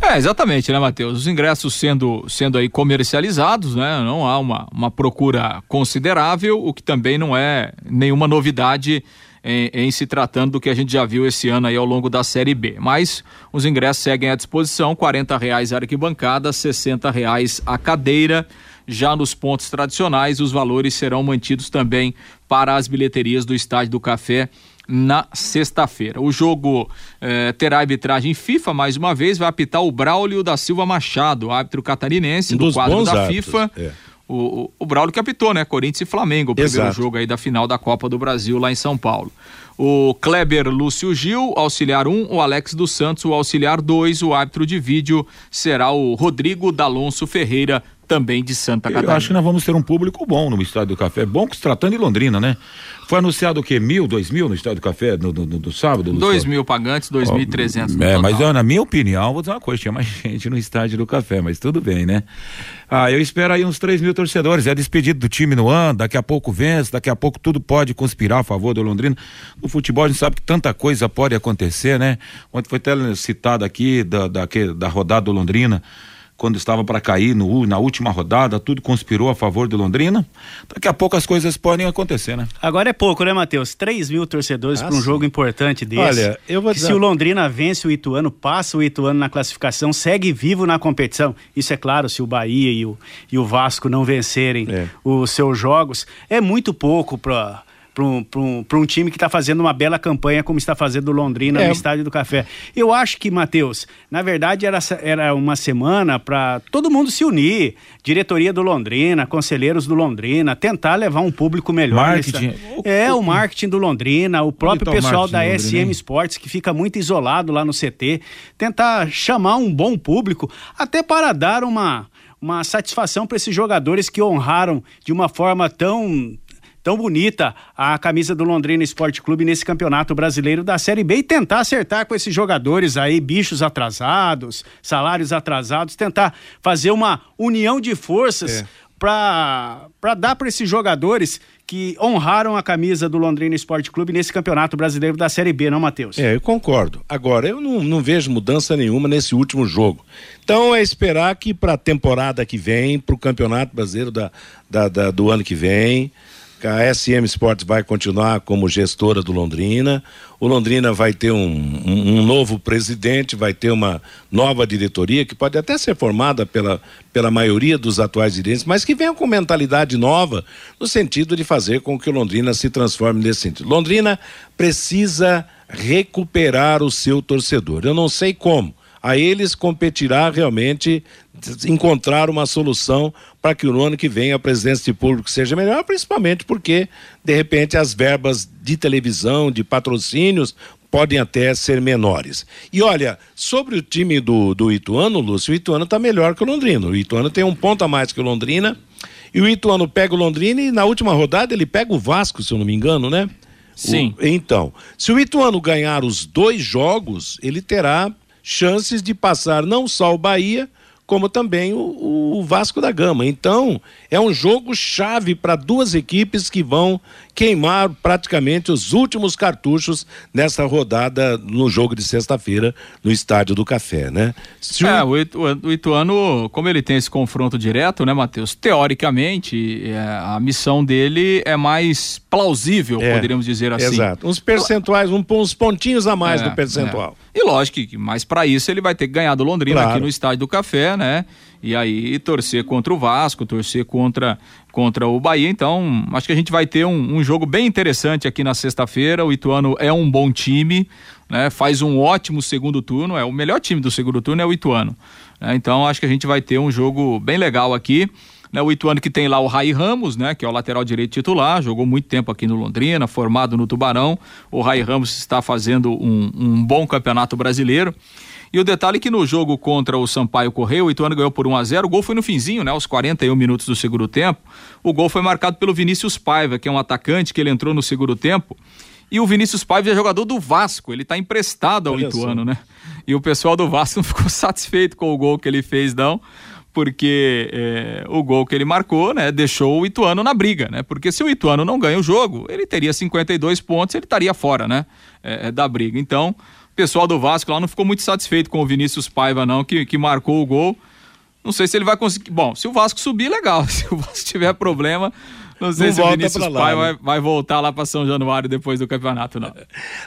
É, exatamente, né, Matheus? Os ingressos sendo, sendo aí comercializados, né? Não há uma, uma procura considerável, o que também não é nenhuma novidade em, em, se tratando do que a gente já viu esse ano aí ao longo da Série B. Mas os ingressos seguem à disposição, quarenta reais a arquibancada, sessenta reais a cadeira. Já nos pontos tradicionais, os valores serão mantidos também para as bilheterias do Estádio do Café na sexta-feira. O jogo eh, terá arbitragem FIFA mais uma vez, vai apitar o Braulio da Silva Machado, árbitro catarinense um do quadro da árbitros, FIFA. É o, o, Braulio que apitou, né? Corinthians e Flamengo, o primeiro Exato. jogo aí da final da Copa do Brasil lá em São Paulo. O Kleber Lúcio Gil, auxiliar 1, um, o Alex dos Santos, o auxiliar 2, o árbitro de vídeo será o Rodrigo D'Alonso Ferreira, também de Santa Catarina. Eu acho que nós vamos ter um público bom no Estádio do Café. Bom que se tratando de Londrina, né? Foi anunciado o quê? Mil, dois mil no Estádio do Café no, no, no, no sábado? Dois mil pagantes, dois mil e trezentos É, mas eu, na minha opinião, vou dizer uma coisa, tinha mais gente no Estádio do Café, mas tudo bem, né? Ah, eu espero aí uns três mil torcedores. É despedido do time no ano, daqui a pouco vence, daqui a pouco tudo pode conspirar a favor do Londrina. No futebol a gente sabe que tanta coisa pode acontecer, né? Ontem foi até citado aqui da, da, da rodada do Londrina quando estava para cair no, na última rodada, tudo conspirou a favor de Londrina. Daqui a pouco as coisas podem acontecer, né? Agora é pouco, né, Matheus? 3 mil torcedores ah, para um sim. jogo importante desse. Olha, eu vou dizer... Se o Londrina vence o Ituano, passa o Ituano na classificação, segue vivo na competição. Isso é claro, se o Bahia e o, e o Vasco não vencerem é. os seus jogos, é muito pouco para para um, um, um time que está fazendo uma bela campanha como está fazendo o Londrina é. no Estádio do Café. Eu acho que, Matheus, na verdade era, era uma semana para todo mundo se unir, diretoria do Londrina, conselheiros do Londrina, tentar levar um público melhor. Marketing. Nessa... É, o marketing do Londrina, o próprio tá pessoal da SM Sports, que fica muito isolado lá no CT, tentar chamar um bom público, até para dar uma uma satisfação para esses jogadores que honraram de uma forma tão tão bonita a camisa do Londrina Esporte Clube nesse campeonato brasileiro da Série B e tentar acertar com esses jogadores aí, bichos atrasados, salários atrasados, tentar fazer uma união de forças. É. Para dar para esses jogadores que honraram a camisa do Londrina Esporte Clube nesse campeonato brasileiro da Série B, não, Matheus? É, eu concordo. Agora, eu não, não vejo mudança nenhuma nesse último jogo. Então, é esperar que para a temporada que vem, para o campeonato brasileiro da, da, da, do ano que vem, a SM Sports vai continuar como gestora do Londrina. O Londrina vai ter um, um, um, novo presidente, vai ter uma nova diretoria que pode até ser formada pela, pela maioria dos atuais dirigentes, mas que venha com mentalidade nova no sentido de fazer com que o Londrina se transforme nesse sentido. Londrina precisa recuperar o seu torcedor. Eu não sei como. A eles competirá realmente encontrar uma solução para que no ano que vem a presidência de público seja melhor, principalmente porque, de repente, as verbas de televisão, de patrocínios, podem até ser menores. E olha, sobre o time do, do Ituano, Lúcio, o Ituano está melhor que o Londrina. O Ituano tem um ponto a mais que o Londrina. E o Ituano pega o Londrina e na última rodada ele pega o Vasco, se eu não me engano, né? Sim. O, então, se o Ituano ganhar os dois jogos, ele terá chances de passar não só o Bahia, como também o, o Vasco da Gama. Então, é um jogo chave para duas equipes que vão queimar praticamente os últimos cartuchos nessa rodada no jogo de sexta-feira no Estádio do Café, né? Se é, o, Itu, o Ituano, como ele tem esse confronto direto, né, Matheus? Teoricamente, é, a missão dele é mais plausível, é, poderíamos dizer assim. Exato. Uns percentuais, um, uns pontinhos a mais é, do percentual. É. E lógico que, mas para isso ele vai ter que ganhar do Londrina claro. aqui no Estádio do Café, né? E aí torcer contra o Vasco, torcer contra, contra o Bahia. Então, acho que a gente vai ter um, um jogo bem interessante aqui na sexta-feira. O Ituano é um bom time, né? Faz um ótimo segundo turno. É o melhor time do segundo turno é o Ituano. Né? Então, acho que a gente vai ter um jogo bem legal aqui. Né, o Ituano que tem lá o Rai Ramos, né, que é o lateral direito titular, jogou muito tempo aqui no Londrina, formado no Tubarão. O Rai Ramos está fazendo um, um bom campeonato brasileiro. E o detalhe é que no jogo contra o Sampaio Correio, o Ituano ganhou por 1 a 0 O gol foi no finzinho, né? Aos 41 minutos do segundo tempo. O gol foi marcado pelo Vinícius Paiva, que é um atacante que ele entrou no segundo tempo. E o Vinícius Paiva é jogador do Vasco, ele está emprestado ao Olha Ituano, né? E o pessoal do Vasco não ficou satisfeito com o gol que ele fez, não porque é, o gol que ele marcou, né, deixou o Ituano na briga, né? Porque se o Ituano não ganha o jogo, ele teria 52 pontos, ele estaria fora, né, é, da briga. Então, pessoal do Vasco lá não ficou muito satisfeito com o Vinícius Paiva, não, que, que marcou o gol. Não sei se ele vai conseguir. Bom, se o Vasco subir, legal. Se o Vasco tiver problema, não sei não se o Vinícius lá, Pai né? vai, vai, voltar lá para São Januário depois do campeonato, não.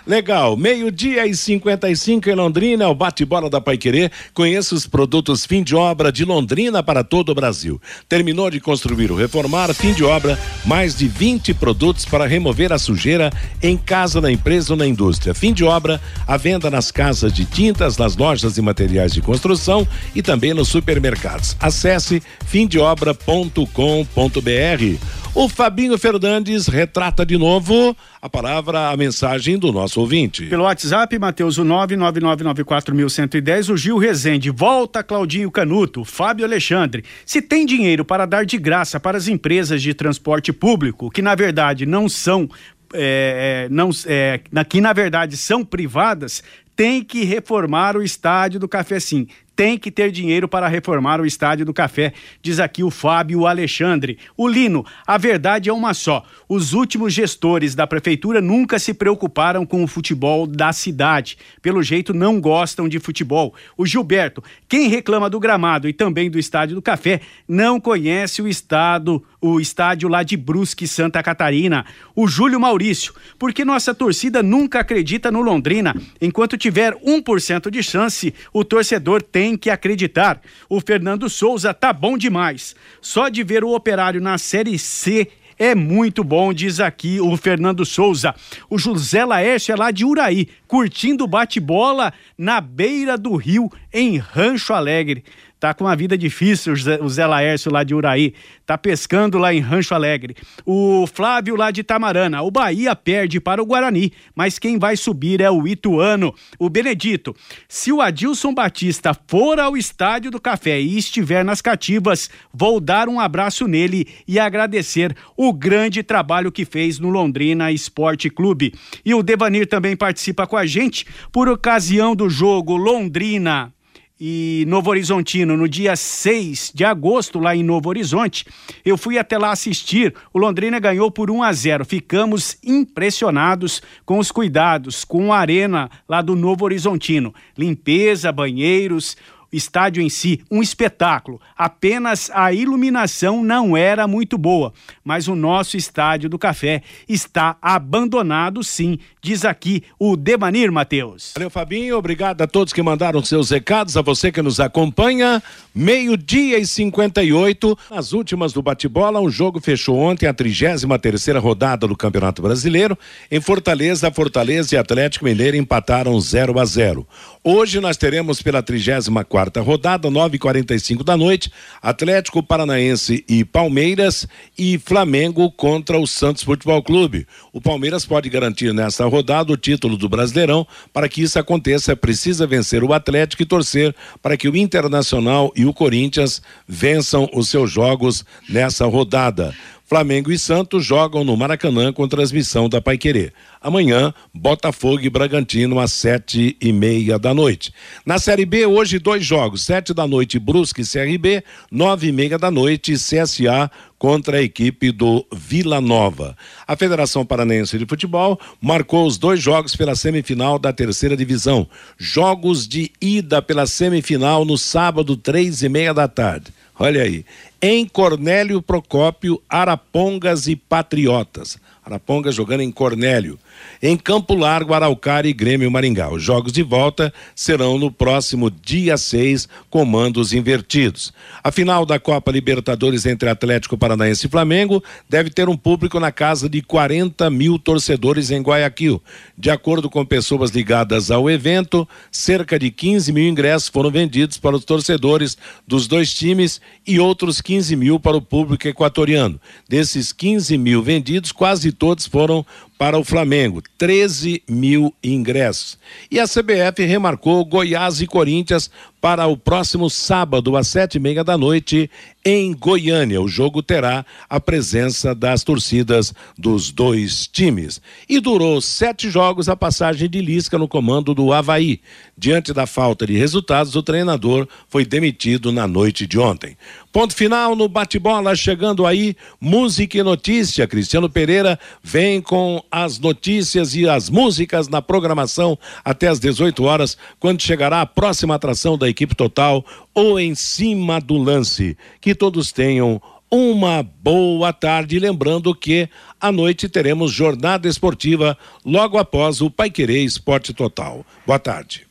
Legal. Meio-dia e 55 em Londrina, o bate-bola da Paiquerê. Conheça os produtos fim de obra de Londrina para todo o Brasil. Terminou de construir ou reformar, fim de obra, mais de 20 produtos para remover a sujeira em casa, na empresa ou na indústria. Fim de obra, a venda nas casas de tintas, nas lojas e materiais de construção e também nos supermercados. Acesse fimdeobra.com.br. O Fabinho Fernandes retrata de novo a palavra, a mensagem do nosso ouvinte. Pelo WhatsApp, Matheus, o 99994110, o Gil Rezende. Volta, Claudinho Canuto, Fábio Alexandre. Se tem dinheiro para dar de graça para as empresas de transporte público, que na verdade não são é, não, é, que na verdade são privadas, tem que reformar o estádio do Café Sim tem que ter dinheiro para reformar o Estádio do Café, diz aqui o Fábio Alexandre. O Lino, a verdade é uma só. Os últimos gestores da prefeitura nunca se preocuparam com o futebol da cidade. Pelo jeito, não gostam de futebol. O Gilberto, quem reclama do gramado e também do Estádio do Café, não conhece o estado, o estádio lá de Brusque, Santa Catarina. O Júlio Maurício, porque nossa torcida nunca acredita no Londrina. Enquanto tiver 1% de chance, o torcedor tem que acreditar. O Fernando Souza tá bom demais. Só de ver o operário na Série C é muito bom, diz aqui o Fernando Souza. O José Laércio é lá de Uraí, curtindo bate-bola na beira do rio, em Rancho Alegre tá com uma vida difícil, o Zé Laércio lá de Uraí, tá pescando lá em Rancho Alegre. O Flávio lá de Tamarana, o Bahia perde para o Guarani, mas quem vai subir é o Ituano. O Benedito, se o Adilson Batista for ao Estádio do Café e estiver nas cativas, vou dar um abraço nele e agradecer o grande trabalho que fez no Londrina Esporte Clube. E o Devanir também participa com a gente por ocasião do jogo Londrina e Novo Horizontino no dia 6 de agosto, lá em Novo Horizonte. Eu fui até lá assistir. O Londrina ganhou por 1 a 0. Ficamos impressionados com os cuidados com a arena lá do Novo Horizontino. Limpeza, banheiros, estádio em si, um espetáculo. Apenas a iluminação não era muito boa, mas o nosso estádio do Café está abandonado sim, diz aqui o Demanir Matheus. Valeu, Fabinho. Obrigado a todos que mandaram seus recados, a você que nos acompanha. Meio-dia e 58. As últimas do bate-bola, o jogo fechou ontem a 33 terceira rodada do Campeonato Brasileiro. Em Fortaleza, Fortaleza e Atlético Mineiro empataram 0 a 0. Hoje nós teremos pela 34 quarta rodada, 9h45 da noite, Atlético Paranaense e Palmeiras e Flamengo contra o Santos Futebol Clube. O Palmeiras pode garantir nessa rodada o título do Brasileirão. Para que isso aconteça, precisa vencer o Atlético e torcer para que o Internacional e o Corinthians vençam os seus jogos nessa rodada. Flamengo e Santos jogam no Maracanã com transmissão da Paiquerê. Amanhã, Botafogo e Bragantino às sete e meia da noite. Na Série B, hoje dois jogos, sete da noite Brusque e CRB, nove e meia da noite CSA contra a equipe do Vila Nova. A Federação Paranense de Futebol marcou os dois jogos pela semifinal da terceira divisão. Jogos de ida pela semifinal no sábado, três e meia da tarde. Olha aí. Em Cornélio Procópio, Arapongas e Patriotas. Arapongas jogando em Cornélio. Em Campo Largo, Araucária e Grêmio Maringá. Os jogos de volta serão no próximo dia 6, comandos invertidos. A final da Copa Libertadores entre Atlético Paranaense e Flamengo deve ter um público na casa de 40 mil torcedores em Guayaquil. De acordo com pessoas ligadas ao evento, cerca de 15 mil ingressos foram vendidos para os torcedores dos dois times e outros 15 mil para o público equatoriano. Desses 15 mil vendidos, quase todos foram para o Flamengo, 13 mil ingressos. E a CBF remarcou Goiás e Corinthians para o próximo sábado, às sete e meia da noite, em Goiânia. O jogo terá a presença das torcidas dos dois times. E durou sete jogos a passagem de Lisca no comando do Havaí. Diante da falta de resultados, o treinador foi demitido na noite de ontem. Ponto final no bate-bola, chegando aí, música e notícia. Cristiano Pereira vem com as notícias e as músicas na programação até às 18 horas, quando chegará a próxima atração da equipe total ou em cima do lance. Que todos tenham uma boa tarde. Lembrando que à noite teremos jornada esportiva logo após o Paiquerê Esporte Total. Boa tarde.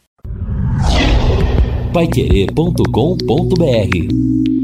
Paiquerê.com.br